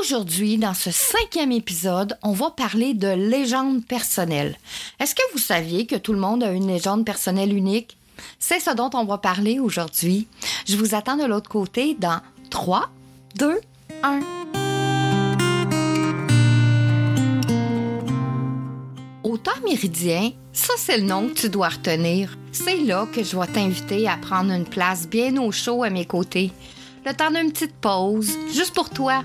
Aujourd'hui, dans ce cinquième épisode, on va parler de légende personnelle. Est-ce que vous saviez que tout le monde a une légende personnelle unique? C'est ce dont on va parler aujourd'hui. Je vous attends de l'autre côté dans 3, 2, 1. Au temps méridien, ça c'est le nom que tu dois retenir. C'est là que je vais t'inviter à prendre une place bien au chaud à mes côtés. Le temps d'une petite pause, juste pour toi.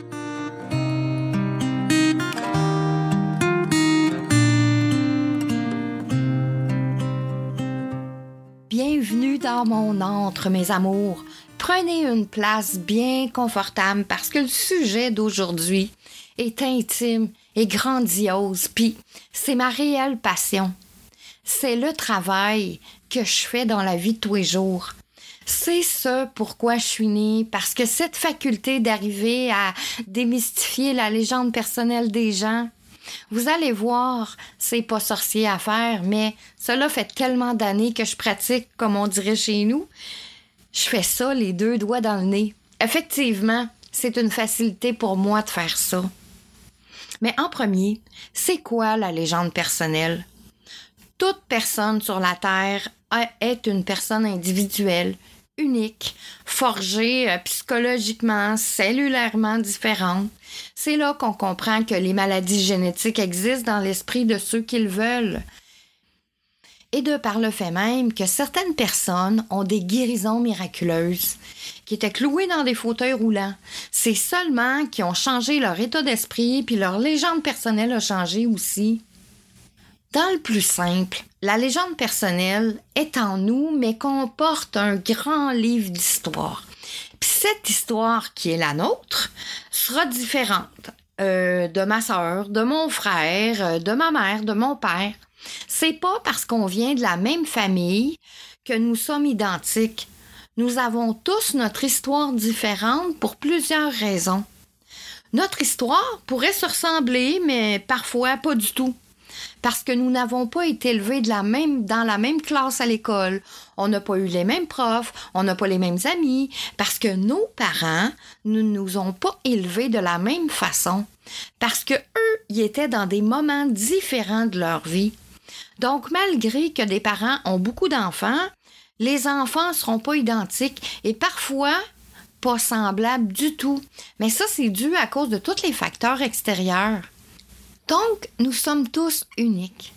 Mon antre, mes amours. Prenez une place bien confortable parce que le sujet d'aujourd'hui est intime et grandiose, puis c'est ma réelle passion. C'est le travail que je fais dans la vie de tous les jours. C'est ce pourquoi je suis née, parce que cette faculté d'arriver à démystifier la légende personnelle des gens, vous allez voir, c'est pas sorcier à faire, mais cela fait tellement d'années que je pratique, comme on dirait chez nous. Je fais ça les deux doigts dans le nez. Effectivement, c'est une facilité pour moi de faire ça. Mais en premier, c'est quoi la légende personnelle? Toute personne sur la Terre est une personne individuelle, unique, forgée euh, psychologiquement, cellulairement différente. C'est là qu'on comprend que les maladies génétiques existent dans l'esprit de ceux qui le veulent. Et de par le fait même que certaines personnes ont des guérisons miraculeuses, qui étaient clouées dans des fauteuils roulants. C'est seulement qui ont changé leur état d'esprit, puis leur légende personnelle a changé aussi. Dans le plus simple, la légende personnelle est en nous, mais comporte un grand livre d'histoire. Puis cette histoire qui est la nôtre sera différente euh, de ma sœur, de mon frère, euh, de ma mère, de mon père. C'est pas parce qu'on vient de la même famille que nous sommes identiques. Nous avons tous notre histoire différente pour plusieurs raisons. Notre histoire pourrait se ressembler, mais parfois pas du tout parce que nous n'avons pas été élevés dans la même classe à l'école. On n'a pas eu les mêmes profs, on n'a pas les mêmes amis, parce que nos parents ne nous ont pas élevés de la même façon, parce que eux, ils étaient dans des moments différents de leur vie. Donc, malgré que des parents ont beaucoup d'enfants, les enfants ne seront pas identiques et parfois pas semblables du tout. Mais ça, c'est dû à cause de tous les facteurs extérieurs. Donc, nous sommes tous uniques.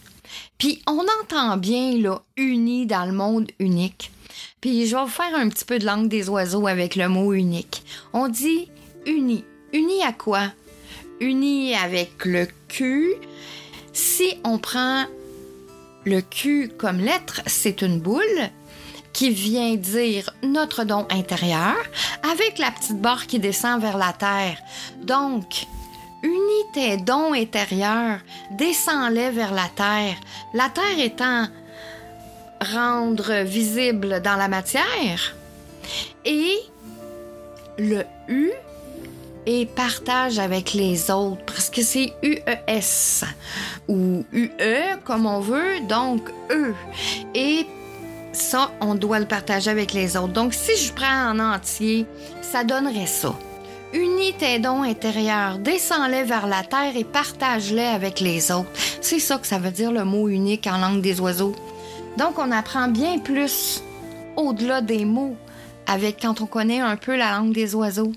Puis on entend bien, là, unis dans le monde unique. Puis je vais faire un petit peu de langue des oiseaux avec le mot unique. On dit uni. Uni à quoi? Uni avec le Q. Si on prend le Q comme lettre, c'est une boule qui vient dire notre don intérieur avec la petite barre qui descend vers la terre. Donc, unis tes dons intérieurs, descends-les vers la terre. La terre étant rendre visible dans la matière. Et le U et partage avec les autres parce que c'est UES ou UE comme on veut, donc E. Et ça, on doit le partager avec les autres. Donc, si je prends en entier, ça donnerait ça. Unis tes dons intérieurs, descends-les vers la terre et partage-les avec les autres. C'est ça que ça veut dire le mot unique en langue des oiseaux. Donc, on apprend bien plus au-delà des mots avec quand on connaît un peu la langue des oiseaux.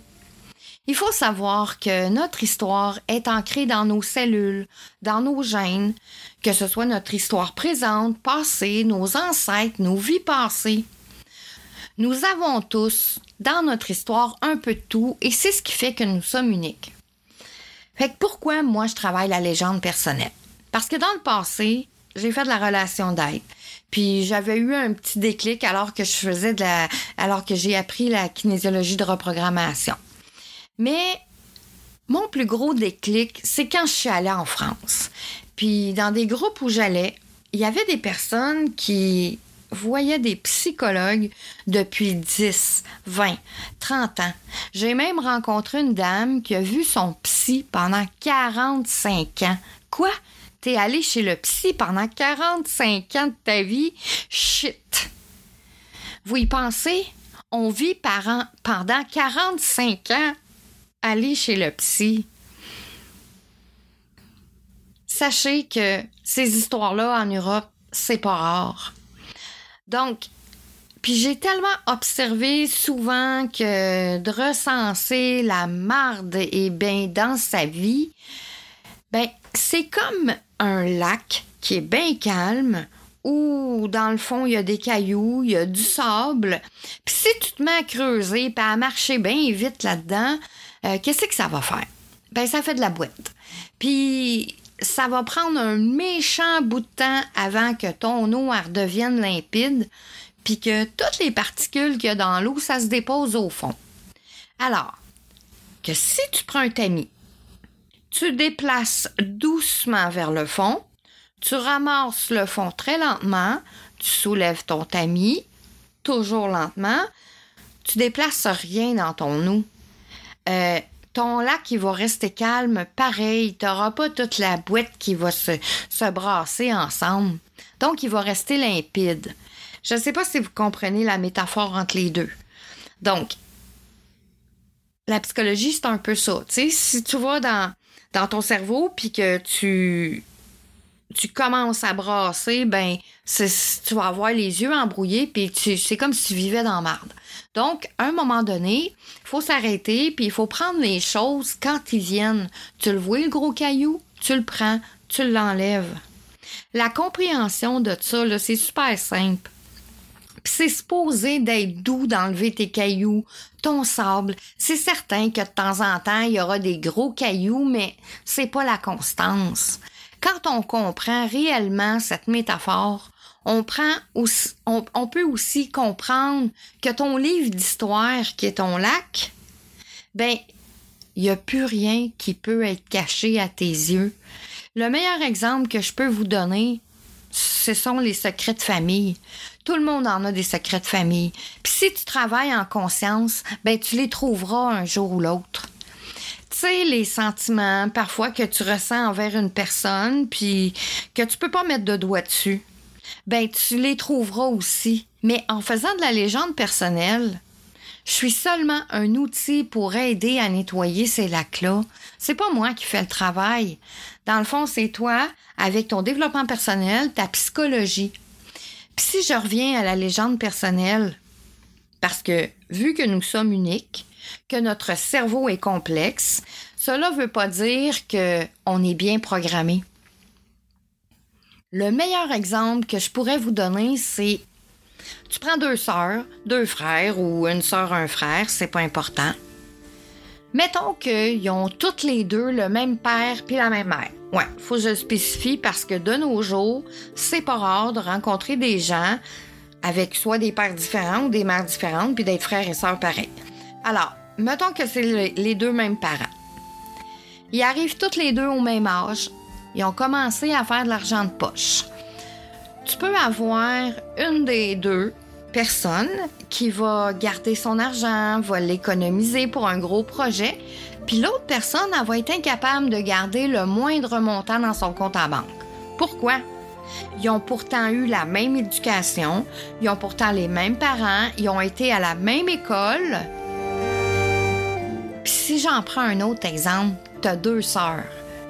Il faut savoir que notre histoire est ancrée dans nos cellules, dans nos gènes, que ce soit notre histoire présente, passée, nos ancêtres, nos vies passées. Nous avons tous, dans notre histoire, un peu de tout et c'est ce qui fait que nous sommes uniques. Fait que pourquoi moi je travaille la légende personnelle? Parce que dans le passé, j'ai fait de la relation d'aide. Puis j'avais eu un petit déclic alors que je faisais de la alors que j'ai appris la kinésiologie de reprogrammation. Mais mon plus gros déclic, c'est quand je suis allée en France. Puis dans des groupes où j'allais, il y avait des personnes qui voyaient des psychologues depuis 10, 20, 30 ans. J'ai même rencontré une dame qui a vu son psy pendant 45 ans. Quoi? T'es allé chez le psy pendant 45 ans de ta vie? Shit! Vous y pensez? On vit pendant 45 ans aller chez le psy. Sachez que ces histoires-là en Europe, c'est pas rare. Donc, puis j'ai tellement observé souvent que de recenser la marde et bien dans sa vie, ben c'est comme un lac qui est bien calme où dans le fond il y a des cailloux, il y a du sable. Puis si tu te mets à creuser puis à marcher bien vite là-dedans, euh, qu'est-ce que ça va faire? Ben, ça fait de la boîte. Puis, ça va prendre un méchant bout de temps avant que ton eau redevienne limpide, puis que toutes les particules qu'il y a dans l'eau, ça se dépose au fond. Alors, que si tu prends un tamis, tu déplaces doucement vers le fond, tu ramasses le fond très lentement, tu soulèves ton tamis, toujours lentement, tu déplaces rien dans ton eau. Euh, ton lac, il va rester calme, pareil. Tu n'auras pas toute la boîte qui va se, se brasser ensemble. Donc, il va rester limpide. Je ne sais pas si vous comprenez la métaphore entre les deux. Donc, la psychologie, c'est un peu ça. si tu vas dans, ton cerveau puis que tu tu commences à brasser, ben, tu vas avoir les yeux embrouillés, puis c'est comme si tu vivais dans marde. Donc, à un moment donné, il faut s'arrêter, puis il faut prendre les choses quand ils viennent. Tu le vois, le gros caillou, tu le prends, tu l'enlèves. La compréhension de ça, c'est super simple. C'est supposé d'être doux d'enlever tes cailloux, ton sable. C'est certain que de temps en temps, il y aura des gros cailloux, mais c'est pas la constance. Quand on comprend réellement cette métaphore, on, peut aussi comprendre que ton livre d'histoire, qui est ton lac, ben, il n'y a plus rien qui peut être caché à tes yeux. Le meilleur exemple que je peux vous donner, ce sont les secrets de famille. Tout le monde en a des secrets de famille. Puis si tu travailles en conscience, ben tu les trouveras un jour ou l'autre sais, les sentiments parfois que tu ressens envers une personne, puis que tu peux pas mettre de doigt dessus, ben tu les trouveras aussi. Mais en faisant de la légende personnelle, je suis seulement un outil pour aider à nettoyer ces lacs-là. C'est pas moi qui fais le travail. Dans le fond, c'est toi, avec ton développement personnel, ta psychologie. Puis si je reviens à la légende personnelle, parce que vu que nous sommes uniques, que notre cerveau est complexe, cela ne veut pas dire qu'on est bien programmé. Le meilleur exemple que je pourrais vous donner, c'est tu prends deux sœurs, deux frères ou une sœur, un frère, c'est pas important. Mettons qu'ils ont toutes les deux le même père puis la même mère. Ouais, faut que je spécifie parce que de nos jours, c'est pas rare de rencontrer des gens avec soit des pères différents ou des mères différentes puis d'être frères et sœurs pareils. Alors, mettons que c'est les deux mêmes parents. Ils arrivent tous les deux au même âge. Ils ont commencé à faire de l'argent de poche. tu peux avoir une des deux personnes qui va garder son argent, va l'économiser pour un gros projet, puis l'autre personne, elle va être incapable de garder le moindre montant dans son compte en banque. Pourquoi? Ils ont pourtant eu la même éducation, ils ont pourtant les mêmes parents, ils ont été à la même école. Puis si j'en prends un autre exemple, tu deux sœurs.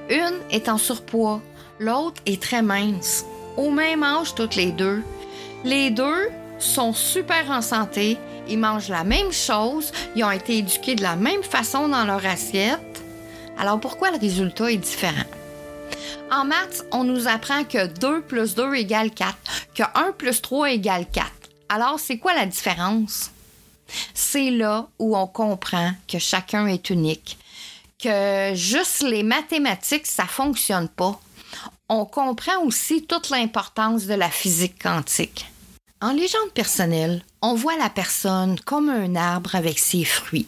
Une est en surpoids, l'autre est très mince. Au même âge, toutes les deux. Les deux sont super en santé, ils mangent la même chose, ils ont été éduqués de la même façon dans leur assiette. Alors pourquoi le résultat est différent? En maths, on nous apprend que 2 plus 2 égale 4, que 1 plus 3 égale 4. Alors, c'est quoi la différence? C'est là où on comprend que chacun est unique, que juste les mathématiques, ça fonctionne pas. On comprend aussi toute l'importance de la physique quantique. En légende personnelle, on voit la personne comme un arbre avec ses fruits.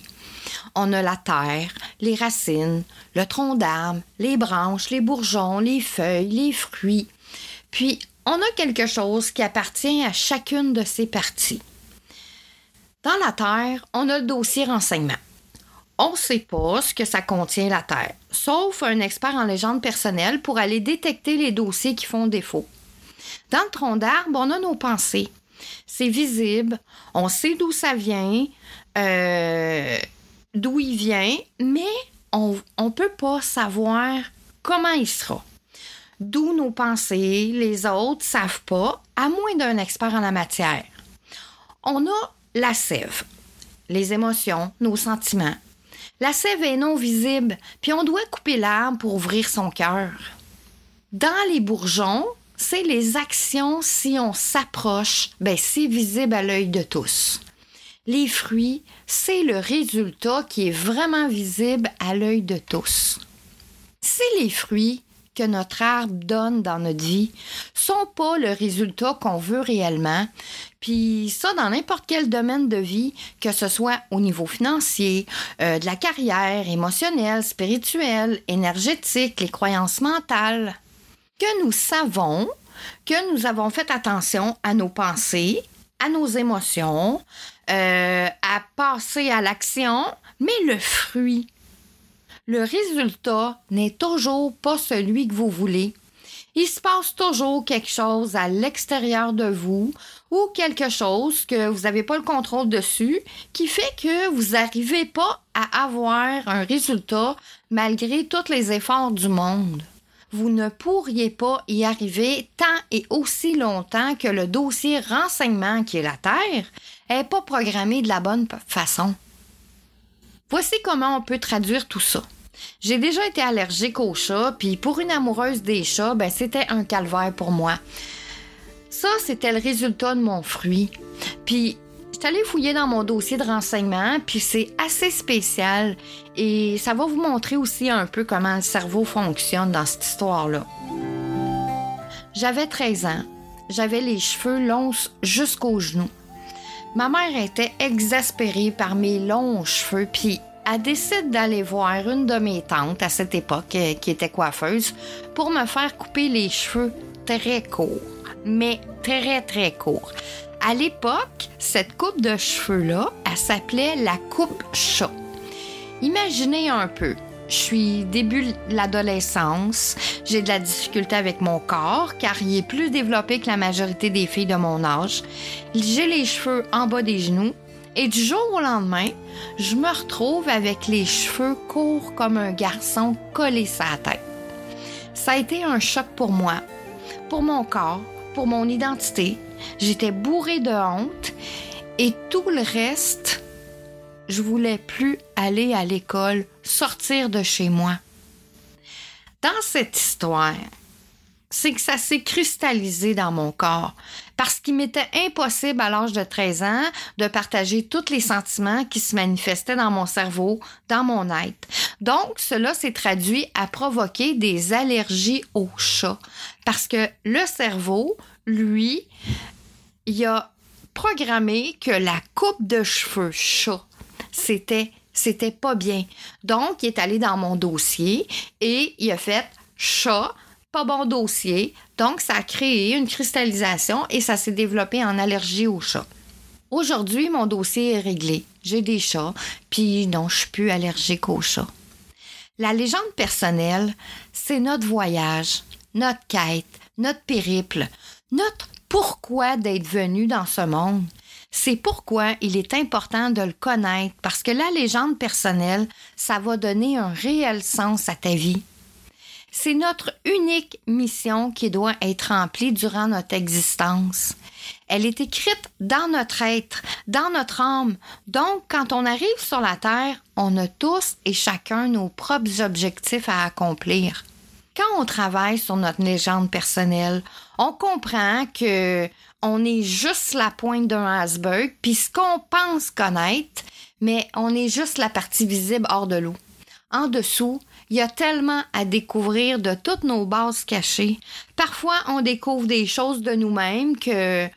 On a la terre, les racines, le tronc d'arbre, les branches, les bourgeons, les feuilles, les fruits. Puis, on a quelque chose qui appartient à chacune de ces parties. Dans la terre, on a le dossier renseignement. On ne sait pas ce que ça contient la terre, sauf un expert en légende personnelle pour aller détecter les dossiers qui font défaut. Dans le tronc d'arbre, on a nos pensées. C'est visible, on sait d'où ça vient, euh, d'où il vient, mais on ne peut pas savoir comment il sera. D'où nos pensées, les autres savent pas, à moins d'un expert en la matière. On a la sève, les émotions, nos sentiments. La sève est non visible, puis on doit couper l'arbre pour ouvrir son cœur. Dans les bourgeons, c'est les actions si on s'approche, ben c'est visible à l'œil de tous les fruits, c'est le résultat qui est vraiment visible à l'œil de tous. Si les fruits que notre arbre donne dans notre vie sont pas le résultat qu'on veut réellement, puis ça dans n'importe quel domaine de vie, que ce soit au niveau financier, euh, de la carrière, émotionnelle, spirituelle, énergétique, les croyances mentales, que nous savons que nous avons fait attention à nos pensées, à nos émotions, euh, à passer à l'action, mais le fruit, le résultat n'est toujours pas celui que vous voulez. Il se passe toujours quelque chose à l'extérieur de vous ou quelque chose que vous n'avez pas le contrôle dessus qui fait que vous n'arrivez pas à avoir un résultat malgré tous les efforts du monde. Vous ne pourriez pas y arriver tant et aussi longtemps que le dossier renseignement qui est la Terre n'est pas programmé de la bonne façon. Voici comment on peut traduire tout ça. J'ai déjà été allergique aux chats, puis pour une amoureuse des chats, ben c'était un calvaire pour moi. Ça, c'était le résultat de mon fruit. Puis, je suis allée fouiller dans mon dossier de renseignement, puis c'est assez spécial et ça va vous montrer aussi un peu comment le cerveau fonctionne dans cette histoire-là. J'avais 13 ans. J'avais les cheveux longs jusqu'aux genoux. Ma mère était exaspérée par mes longs cheveux, puis elle décide d'aller voir une de mes tantes à cette époque, euh, qui était coiffeuse, pour me faire couper les cheveux très courts, mais très très courts. À l'époque, cette coupe de cheveux-là, elle s'appelait la coupe chat. Imaginez un peu, je suis début l'adolescence. J'ai de la difficulté avec mon corps car il est plus développé que la majorité des filles de mon âge. J'ai les cheveux en bas des genoux et du jour au lendemain, je me retrouve avec les cheveux courts comme un garçon collé sa tête. Ça a été un choc pour moi, pour mon corps, pour mon identité. J'étais bourrée de honte et tout le reste, je voulais plus aller à l'école, sortir de chez moi. Dans cette histoire, c'est que ça s'est cristallisé dans mon corps parce qu'il m'était impossible à l'âge de 13 ans de partager tous les sentiments qui se manifestaient dans mon cerveau, dans mon être. Donc, cela s'est traduit à provoquer des allergies aux chats parce que le cerveau, lui, il a programmé que la coupe de cheveux chat c'était c'était pas bien. Donc, il est allé dans mon dossier et il a fait chat, pas bon dossier, donc ça a créé une cristallisation et ça s'est développé en allergie au chat. Aujourd'hui, mon dossier est réglé. J'ai des chats, puis non, je suis plus allergique aux chats. La légende personnelle, c'est notre voyage, notre quête, notre périple, notre pourquoi d'être venu dans ce monde. C'est pourquoi il est important de le connaître parce que la légende personnelle, ça va donner un réel sens à ta vie. C'est notre unique mission qui doit être remplie durant notre existence. Elle est écrite dans notre être, dans notre âme. Donc, quand on arrive sur la Terre, on a tous et chacun nos propres objectifs à accomplir. Quand on travaille sur notre légende personnelle, on comprend que on est juste la pointe d'un iceberg, puis ce qu'on pense connaître, mais on est juste la partie visible hors de l'eau. En dessous, il y a tellement à découvrir de toutes nos bases cachées. Parfois, on découvre des choses de nous-mêmes que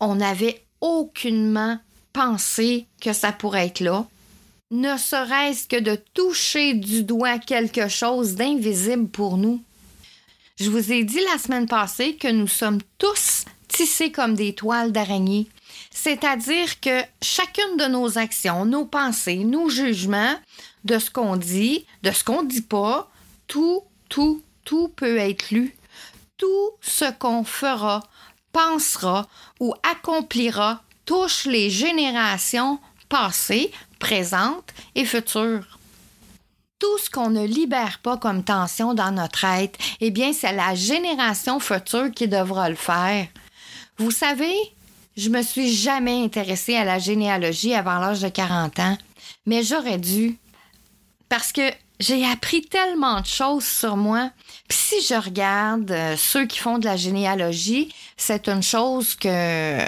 on n'avait aucunement pensé que ça pourrait être là. Ne serait-ce que de toucher du doigt quelque chose d'invisible pour nous. Je vous ai dit la semaine passée que nous sommes tous tissés comme des toiles d'araignée. C'est-à-dire que chacune de nos actions, nos pensées, nos jugements, de ce qu'on dit, de ce qu'on dit pas, tout, tout, tout peut être lu. Tout ce qu'on fera, pensera ou accomplira touche les générations passées, présentes et futures. Tout ce qu'on ne libère pas comme tension dans notre être, eh bien, c'est la génération future qui devra le faire. Vous savez, je me suis jamais intéressée à la généalogie avant l'âge de 40 ans, mais j'aurais dû. Parce que j'ai appris tellement de choses sur moi. Puis si je regarde euh, ceux qui font de la généalogie, c'est une chose que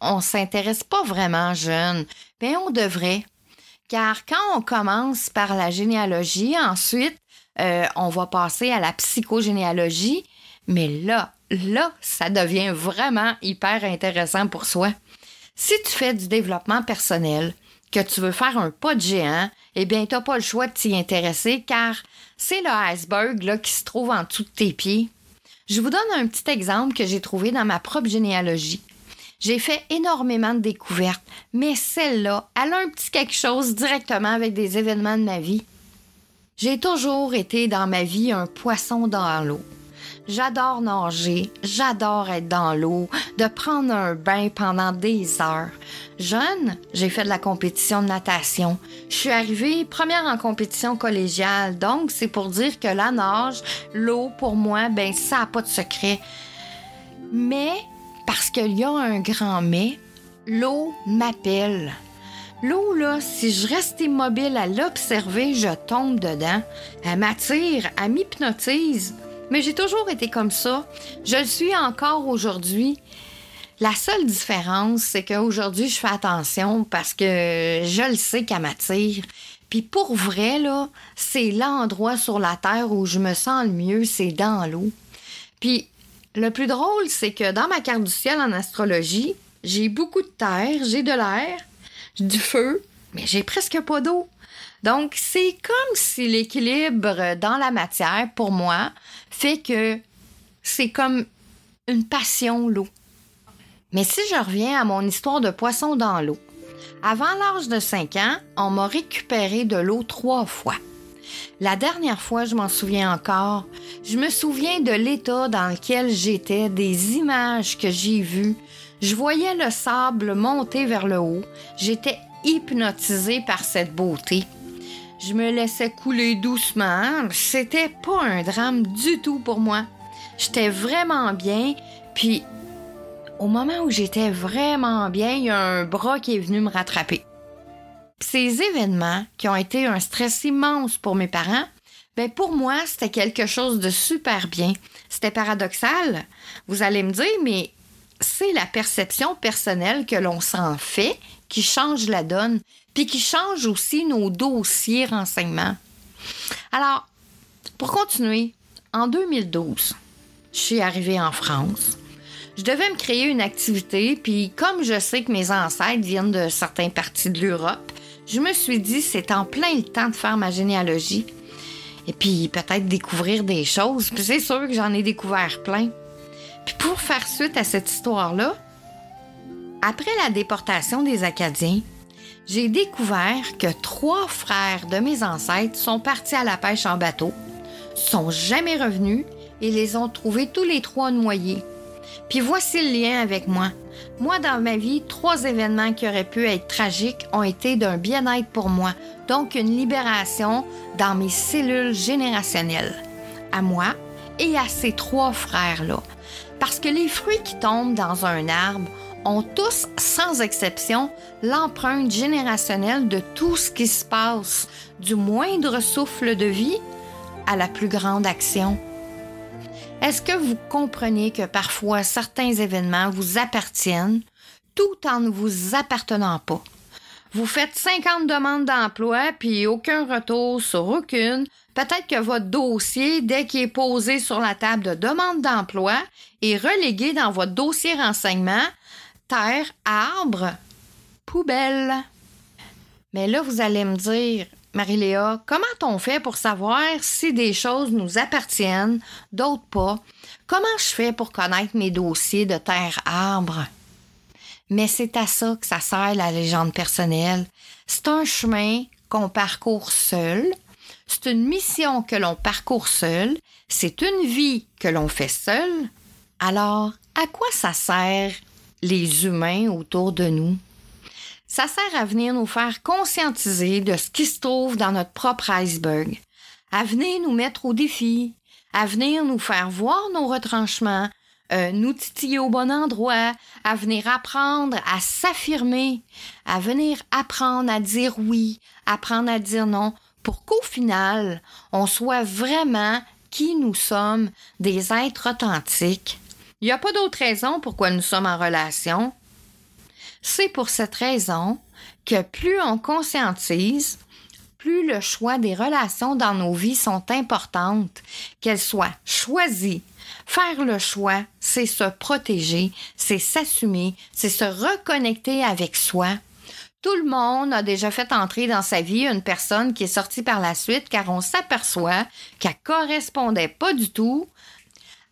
on s'intéresse pas vraiment jeune. mais on devrait. Car quand on commence par la généalogie, ensuite, euh, on va passer à la psychogénéalogie. Mais là, là, ça devient vraiment hyper intéressant pour soi. Si tu fais du développement personnel, que tu veux faire un pas de géant, eh bien, tu n'as pas le choix de t'y intéresser car c'est le iceberg là, qui se trouve en dessous de tes pieds. Je vous donne un petit exemple que j'ai trouvé dans ma propre généalogie. J'ai fait énormément de découvertes, mais celle-là, elle a un petit quelque chose directement avec des événements de ma vie. J'ai toujours été dans ma vie un poisson dans l'eau. J'adore nager, j'adore être dans l'eau, de prendre un bain pendant des heures. Jeune, j'ai fait de la compétition de natation. Je suis arrivée première en compétition collégiale, donc c'est pour dire que la nage, l'eau, pour moi, ben ça n'a pas de secret. Mais, parce qu'il y a un grand mais, l'eau m'appelle. L'eau, là, si je reste immobile à l'observer, je tombe dedans. Elle m'attire, elle m'hypnotise. Mais j'ai toujours été comme ça. Je le suis encore aujourd'hui. La seule différence, c'est qu'aujourd'hui, je fais attention parce que je le sais qu'elle m'attire. Puis pour vrai, là, c'est l'endroit sur la Terre où je me sens le mieux, c'est dans l'eau. Puis le plus drôle, c'est que dans ma carte du ciel en astrologie, j'ai beaucoup de terre, j'ai de l'air, du feu, mais j'ai presque pas d'eau. Donc, c'est comme si l'équilibre dans la matière, pour moi, fait que c'est comme une passion, l'eau. Mais si je reviens à mon histoire de poisson dans l'eau, avant l'âge de 5 ans, on m'a récupéré de l'eau trois fois. La dernière fois, je m'en souviens encore. Je me souviens de l'état dans lequel j'étais, des images que j'ai vues. Je voyais le sable monter vers le haut. J'étais hypnotisée par cette beauté. Je me laissais couler doucement. C'était pas un drame du tout pour moi. J'étais vraiment bien. Puis, au moment où j'étais vraiment bien, il y a un bras qui est venu me rattraper. Ces événements, qui ont été un stress immense pour mes parents, ben pour moi, c'était quelque chose de super bien. C'était paradoxal. Vous allez me dire, mais c'est la perception personnelle que l'on s'en fait qui change la donne puis qui change aussi nos dossiers renseignements. Alors, pour continuer, en 2012, je suis arrivée en France. Je devais me créer une activité, puis comme je sais que mes ancêtres viennent de certaines parties de l'Europe, je me suis dit c'est en plein le temps de faire ma généalogie. Et puis peut-être découvrir des choses. Puis c'est sûr que j'en ai découvert plein. Puis pour faire suite à cette histoire-là, après la déportation des Acadiens, j'ai découvert que trois frères de mes ancêtres sont partis à la pêche en bateau, sont jamais revenus et les ont trouvés tous les trois noyés. Puis voici le lien avec moi. Moi, dans ma vie, trois événements qui auraient pu être tragiques ont été d'un bien-être pour moi, donc une libération dans mes cellules générationnelles, à moi et à ces trois frères-là. Parce que les fruits qui tombent dans un arbre ont tous, sans exception, l'empreinte générationnelle de tout ce qui se passe, du moindre souffle de vie à la plus grande action. Est-ce que vous comprenez que parfois certains événements vous appartiennent tout en ne vous appartenant pas? Vous faites 50 demandes d'emploi puis aucun retour sur aucune. Peut-être que votre dossier, dès qu'il est posé sur la table de demande d'emploi, est relégué dans votre dossier renseignement terre, arbre, poubelle. Mais là, vous allez me dire, Marie-Léa, comment on fait pour savoir si des choses nous appartiennent, d'autres pas? Comment je fais pour connaître mes dossiers de terre-arbre? Mais c'est à ça que ça sert la légende personnelle. C'est un chemin qu'on parcourt seul. C'est une mission que l'on parcourt seul. C'est une vie que l'on fait seul. Alors, à quoi ça sert les humains autour de nous? Ça sert à venir nous faire conscientiser de ce qui se trouve dans notre propre iceberg, à venir nous mettre au défi, à venir nous faire voir nos retranchements, euh, nous titiller au bon endroit, à venir apprendre à s'affirmer, à venir apprendre à dire oui, apprendre à dire non, pour qu'au final, on soit vraiment qui nous sommes, des êtres authentiques. Il n'y a pas d'autre raison pourquoi nous sommes en relation, c'est pour cette raison que plus on conscientise, plus le choix des relations dans nos vies sont importantes, qu'elles soient choisies. Faire le choix, c'est se protéger, c'est s'assumer, c'est se reconnecter avec soi. Tout le monde a déjà fait entrer dans sa vie une personne qui est sortie par la suite car on s'aperçoit qu'elle correspondait pas du tout.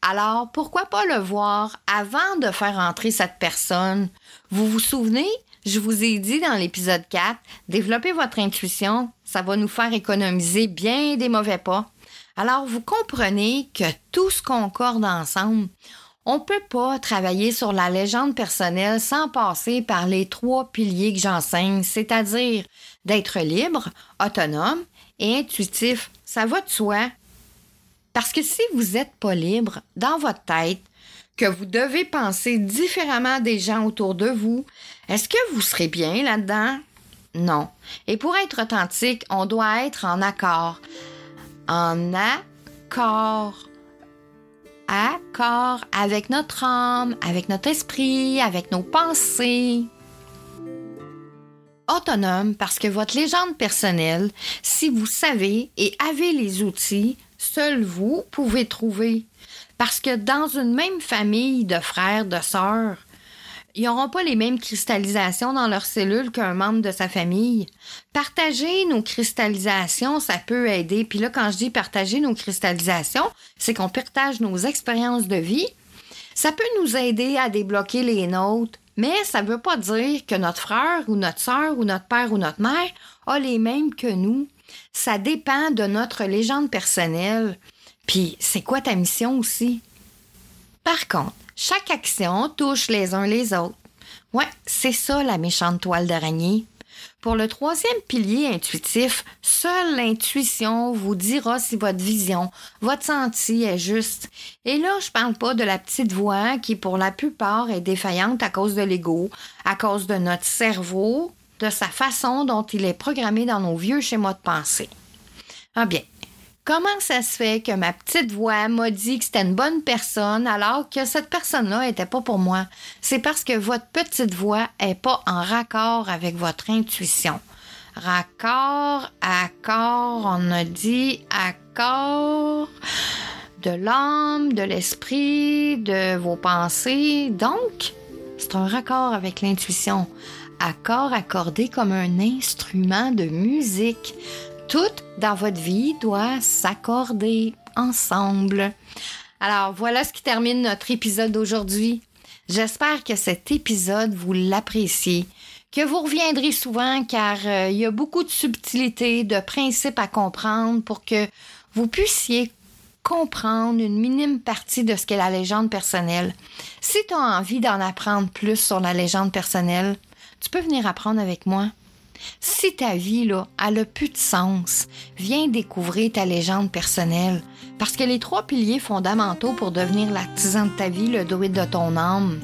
Alors, pourquoi pas le voir avant de faire entrer cette personne? Vous vous souvenez? Je vous ai dit dans l'épisode 4, développer votre intuition, ça va nous faire économiser bien des mauvais pas. Alors, vous comprenez que tout se concorde ensemble. On ne peut pas travailler sur la légende personnelle sans passer par les trois piliers que j'enseigne, c'est-à-dire d'être libre, autonome et intuitif. Ça va de soi. Parce que si vous n'êtes pas libre dans votre tête, que vous devez penser différemment des gens autour de vous, est-ce que vous serez bien là-dedans? Non. Et pour être authentique, on doit être en accord. En accord. Accord avec notre âme, avec notre esprit, avec nos pensées. Autonome parce que votre légende personnelle, si vous savez et avez les outils, seul vous pouvez trouver. Parce que dans une même famille de frères, de sœurs, ils n'auront pas les mêmes cristallisations dans leurs cellules qu'un membre de sa famille. Partager nos cristallisations, ça peut aider. Puis là, quand je dis partager nos cristallisations, c'est qu'on partage nos expériences de vie. Ça peut nous aider à débloquer les nôtres, mais ça ne veut pas dire que notre frère ou notre sœur ou notre père ou notre mère a les mêmes que nous. Ça dépend de notre légende personnelle. Puis, c'est quoi ta mission aussi? Par contre, chaque action touche les uns les autres. Ouais, c'est ça la méchante toile d'araignée. Pour le troisième pilier intuitif, seule l'intuition vous dira si votre vision, votre senti est juste. Et là, je parle pas de la petite voix qui, pour la plupart, est défaillante à cause de l'ego, à cause de notre cerveau, de sa façon dont il est programmé dans nos vieux schémas de pensée. Ah bien, Comment ça se fait que ma petite voix m'a dit que c'était une bonne personne alors que cette personne-là n'était pas pour moi? C'est parce que votre petite voix n'est pas en raccord avec votre intuition. Raccord, accord, on a dit accord de l'âme, de l'esprit, de vos pensées. Donc, c'est un raccord avec l'intuition. Accord accordé comme un instrument de musique tout dans votre vie doit s'accorder ensemble. Alors voilà ce qui termine notre épisode d'aujourd'hui. J'espère que cet épisode vous l'appréciez, que vous reviendrez souvent car euh, il y a beaucoup de subtilités, de principes à comprendre pour que vous puissiez comprendre une minime partie de ce qu'est la légende personnelle. Si tu as envie d'en apprendre plus sur la légende personnelle, tu peux venir apprendre avec moi. Si ta vie, là, elle a plus de sens, viens découvrir ta légende personnelle. Parce que les trois piliers fondamentaux pour devenir l'artisan de ta vie, le druide de ton âme,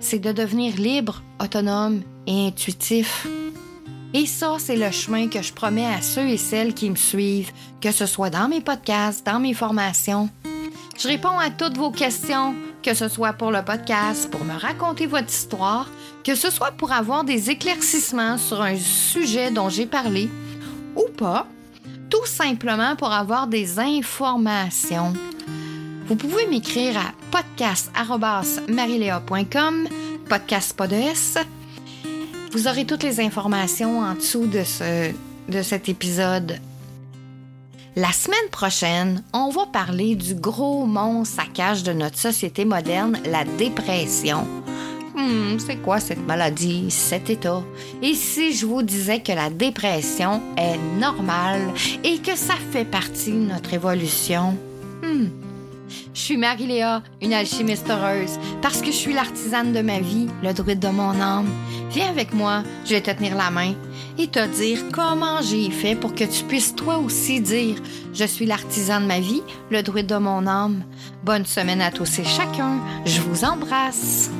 c'est de devenir libre, autonome et intuitif. Et ça, c'est le chemin que je promets à ceux et celles qui me suivent, que ce soit dans mes podcasts, dans mes formations. Je réponds à toutes vos questions, que ce soit pour le podcast, pour me raconter votre histoire, que ce soit pour avoir des éclaircissements sur un sujet dont j'ai parlé, ou pas, tout simplement pour avoir des informations. Vous pouvez m'écrire à podcast.marilea.com, podcast pas de S, vous aurez toutes les informations en dessous de, de cet épisode. La semaine prochaine, on va parler du gros monstre à de notre société moderne, la dépression. Hmm, c'est quoi cette maladie, cet état? Et si je vous disais que la dépression est normale et que ça fait partie de notre évolution? Hmm. Je suis Marie-Léa, une alchimiste heureuse, parce que je suis l'artisane de ma vie, le druide de mon âme. Viens avec moi, je vais te tenir la main et te dire comment j'ai fait pour que tu puisses toi aussi dire Je suis l'artisan de ma vie, le druide de mon âme. Bonne semaine à tous et chacun, je vous embrasse.